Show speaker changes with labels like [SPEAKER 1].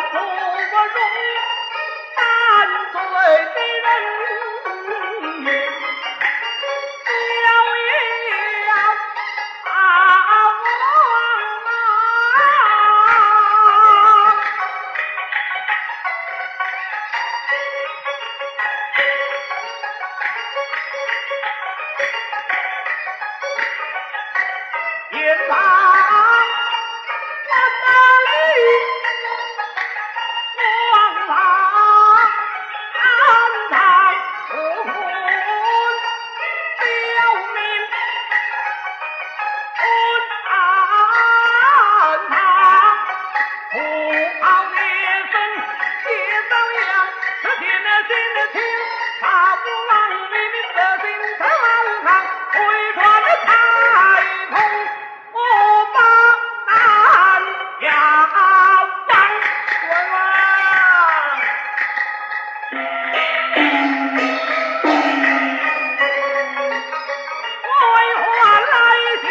[SPEAKER 1] 不中华。事情，他不往里面深，推断太通，我把俺家当冤。为何来听？